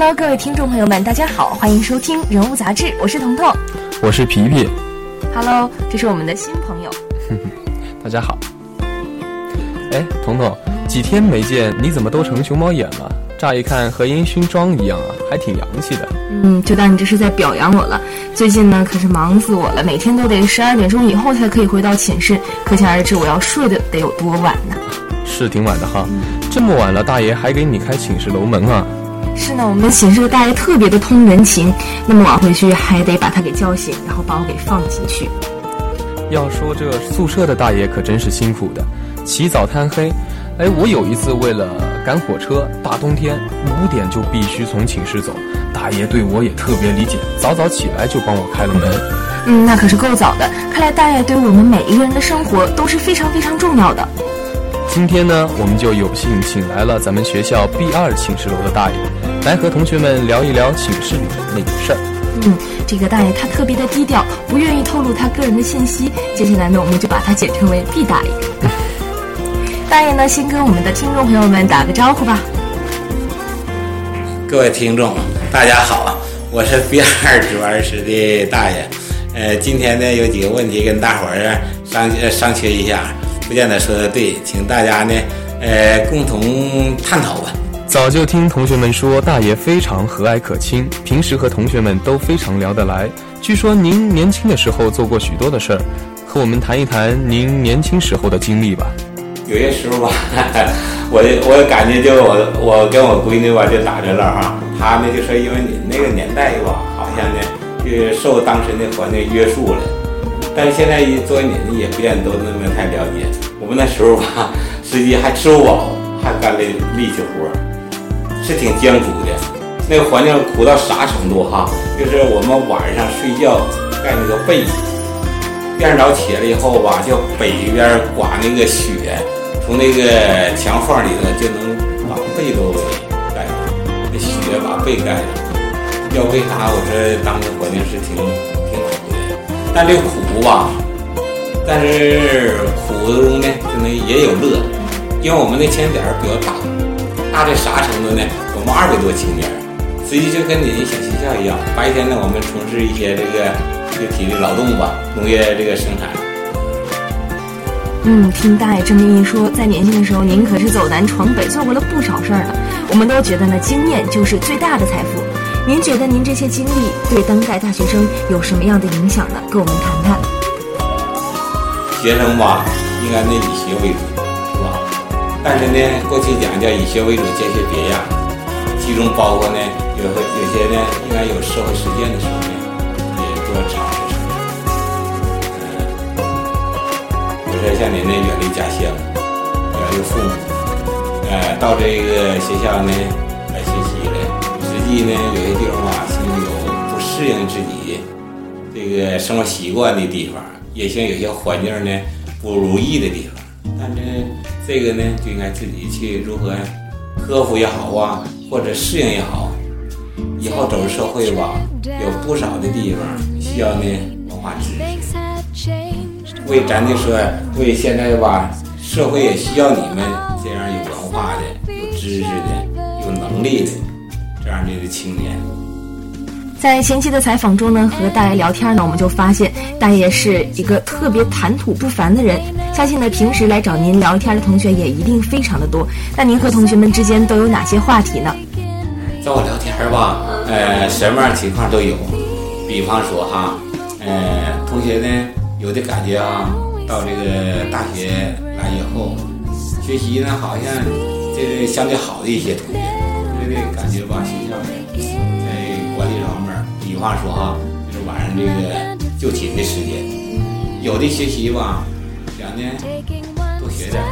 Hello，各位听众朋友们，大家好，欢迎收听《人物杂志》，我是彤彤，我是皮皮。Hello，这是我们的新朋友。大家好。哎，彤彤，几天没见，你怎么都成熊猫眼了？乍一看和烟熏妆一样啊，还挺洋气的。嗯，就当你这是在表扬我了。最近呢，可是忙死我了，每天都得十二点钟以后才可以回到寝室，可想而知我要睡的得有多晚呢。是挺晚的哈，这么晚了，大爷还给你开寝室楼门啊？是呢，我们寝室的大爷特别的通人情，那么晚回去还得把他给叫醒，然后把我给放进去。要说这宿舍的大爷可真是辛苦的，起早贪黑。哎，我有一次为了赶火车，大冬天五点就必须从寝室走，大爷对我也特别理解，早早起来就帮我开了门。嗯，那可是够早的，看来大爷对我们每一个人的生活都是非常非常重要的。今天呢，我们就有幸请来了咱们学校 B 二寝室楼的大爷，来和同学们聊一聊寝室里的那点事儿。嗯，这个大爷他特别的低调，不愿意透露他个人的信息。接下来呢，我们就把他简称为 B 大爷。大爷呢，先跟我们的听众朋友们打个招呼吧。各位听众，大家好，我是 B 二值班室的大爷。呃，今天呢有几个问题跟大伙儿商商榷一下，不见的说的对，请大家呢呃共同探讨吧。早就听同学们说，大爷非常和蔼可亲，平时和同学们都非常聊得来。据说您年轻的时候做过许多的事儿，和我们谈一谈您年轻时候的经历吧。有些时候吧，我我感觉就我我跟我闺女吧就打着了哈，她呢就说因为你那个年代吧，好像呢就受当时的环境约束了，但是现在作为你呢也不见得都那么太了解。我们那时候吧，实际还吃不饱，还干了力气活，是挺艰苦的。那个环境苦到啥程度哈？就是我们晚上睡觉盖那个被子，第二早起来以后吧，就北边刮那个雪。从那个墙缝里头就能把被都盖上，那雪把被盖上。要为啥？我说当时环境是挺挺苦的，但这苦吧，但是苦中呢，可能也有乐，因为我们那青年点比较大，大的啥程度呢？我们二百多青年，实际就跟你小学校一样。白天呢，我们从事一些这个这个体力劳动吧，农业这个生产。嗯，听大爷这么一说，在年轻的时候，您可是走南闯北，做过了不少事儿呢。我们都觉得呢，经验就是最大的财富。您觉得您这些经历对当代大学生有什么样的影响呢？跟我们谈谈。学生吧，应该呢以学为主，是吧？但是呢，过去讲叫以学为主，兼学别样，其中包括呢，有有些呢，应该有社会实践的时候呢，也多尝试。说像您呢，远离家乡，远离父母，呃，到这个学校呢。地呢，有些地方吧，像有不适应自己这个生活习惯的地方，也像有些环境呢不如意的地方。但是这个呢，就应该自己去如何克服也好啊，或者适应也好，以后走入社会吧，有不少的地方需要呢文化知识。为咱就说，为现在吧，社会也需要你们这样有文化的、有知识的、有能力的青年。在前期的采访中呢，和大爷聊天呢，我们就发现大爷是一个特别谈吐不凡的人。相信呢，平时来找您聊天的同学也一定非常的多。那您和同学们之间都有哪些话题呢？找我聊天吧，呃，什么样情况都有。比方说哈，呃，同学呢。有的感觉啊，到这个大学来以后，学习呢好像这个相对好的一些同学，这感觉吧，学校在管理方面，比方说哈，就是晚上这个就寝的时间，有的学习吧，想呢多学点，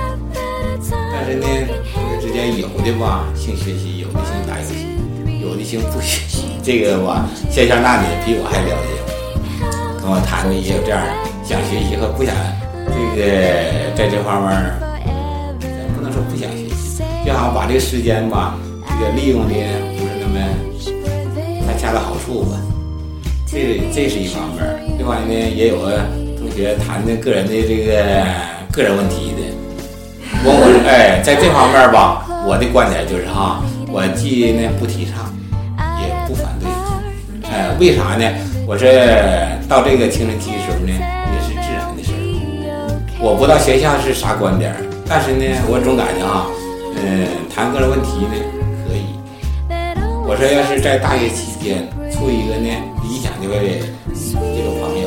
但是呢同学之间有的吧兴学习，有的兴打游戏，有的兴不学习，这个吧，线下那里比我还了解，跟我谈的也有这样。想学习和不想，这个在这方面咱不能说不想学习，就好把这个时间吧，这个利用的不是那么太恰到好处吧。这这是一方面。另外呢，也有个同学谈的个人的这个个人问题的。我我哎，在这方面吧，我的观点就是哈，我既呢不提倡，也不反对。哎，为啥呢？我说到这个青春期的时候呢，也是自然的事儿。我不知道学校是啥观点，但是呢，我总感觉啊，嗯，谈个人问题呢。我说要是在大学期间处一个呢理想的这个朋友，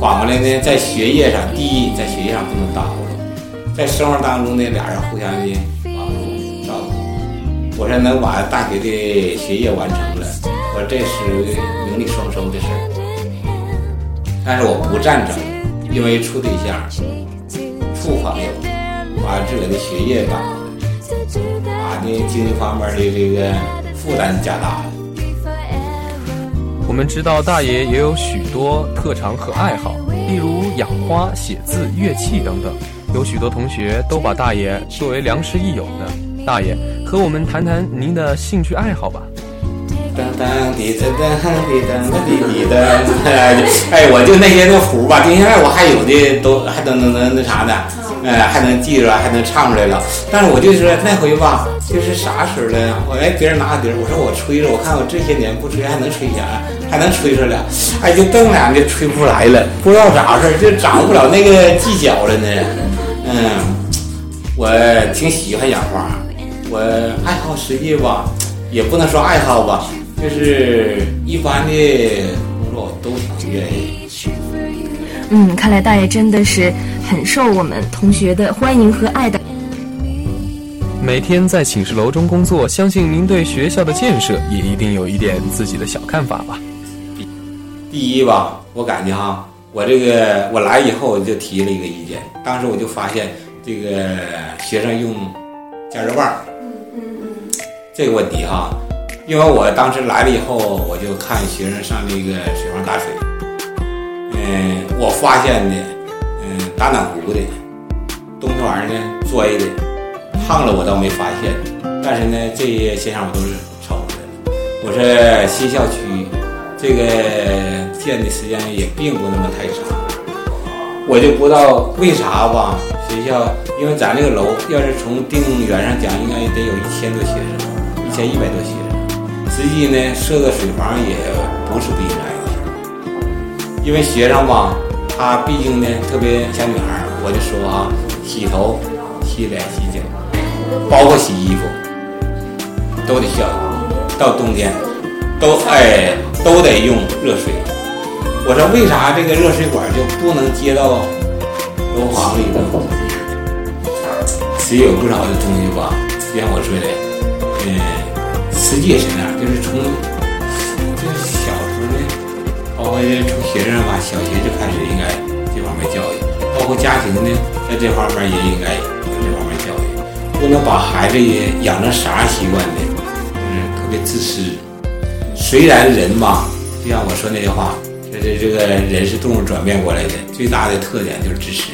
反过来呢，在学业上，第一，在学业上不能耽误了，在生活当中呢，俩人互相的帮助照顾。我说能把大学的学业完成了。我这是名利双收的事儿，但是我不赞成，因为处对象、处朋友，把自个的学业耽误把这经济方面的这个负担加大了。我们知道大爷也有许多特长和爱好，例如养花、写字、乐器等等。有许多同学都把大爷作为良师益友呢。大爷，和我们谈谈您的兴趣爱好吧。噔噔滴噔噔滴噔噔滴滴噔，哎，我就那些那谱吧，到现在我还有的都还都能能那啥呢，哎，还能记着，还能唱出来了。但是我就说那回吧，就是啥时候了？我哎，别人拿个笛儿，我说我吹着，我看我这些年不吹还能吹响，还能吹出来。哎，就瞪俩就吹不出来了，不知道咋回事，就掌握不了那个技巧了呢。嗯，我挺喜欢养花，我爱好实际吧，也不能说爱好吧。就是一般的工作我都挺愿意。嗯，看来大爷真的是很受我们同学的欢迎和爱的。每天在寝室楼中工作，相信您对学校的建设也一定有一点自己的小看法吧？第一吧，我感觉哈，我这个我来以后我就提了一个意见，当时我就发现这个学生用加热棒，嗯嗯嗯，这个问题哈。因为我当时来了以后，我就看学生上那个水房打水，嗯，我发现的，嗯，打暖壶的，东西玩意儿呢，拽的，烫了我倒没发现，但是呢，这些现象我都是瞅出来了。我说新校区这个建的时间也并不那么太长，我就不知道为啥吧？学校因为咱这个楼要是从定员上讲，应该得有一千多学生，一千一百多学生。实际呢，设个水房也不是不应该的，因为学生吧，他毕竟呢，特别像女孩儿，我就说啊，洗头、洗脸、洗脚，包括洗衣服，都得需要。到冬天，都哎都得用热水。我说为啥这个热水管就不能接到楼房里头？实有不少的东西吧，就像我说的，嗯。实际也是那样，就是从从学生吧，小学就开始应该这方面教育，包括家庭呢，在这方面也应该有这方面教育，不能把孩子也养成啥习惯呢？就是特别自私。虽然人吧，就像我说那句话，就是这个人是动物转变过来的，最大的特点就是自私，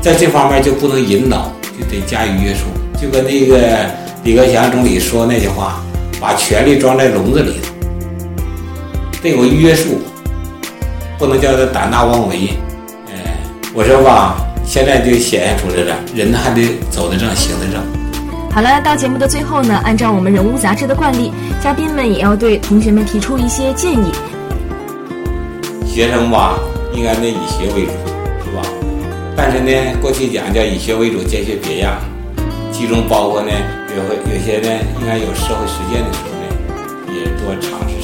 在这方面就不能引导，就得加以约束，就跟那个。李克强总理说那句话：“把权力装在笼子里，得有约束，不能叫他胆大妄为。”哎，我说吧，现在就显现出来了，人还得走得正，行得正。好了，到节目的最后呢，按照我们人物杂志的惯例，嘉宾们也要对同学们提出一些建议。学生吧，应该呢以学为主，是吧？但是呢，过去讲叫以学为主，兼学别样，其中包括呢。有会有些呢，应该有社会实践的时候呢，也多尝试。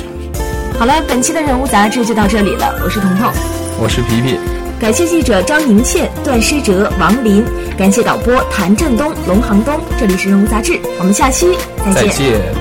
好了，本期的人物杂志就到这里了。我是彤彤，我是皮皮。感谢记者张莹倩、段诗哲、王林，感谢导播谭振东、龙航东。这里是人物杂志，我们下期再见。再见。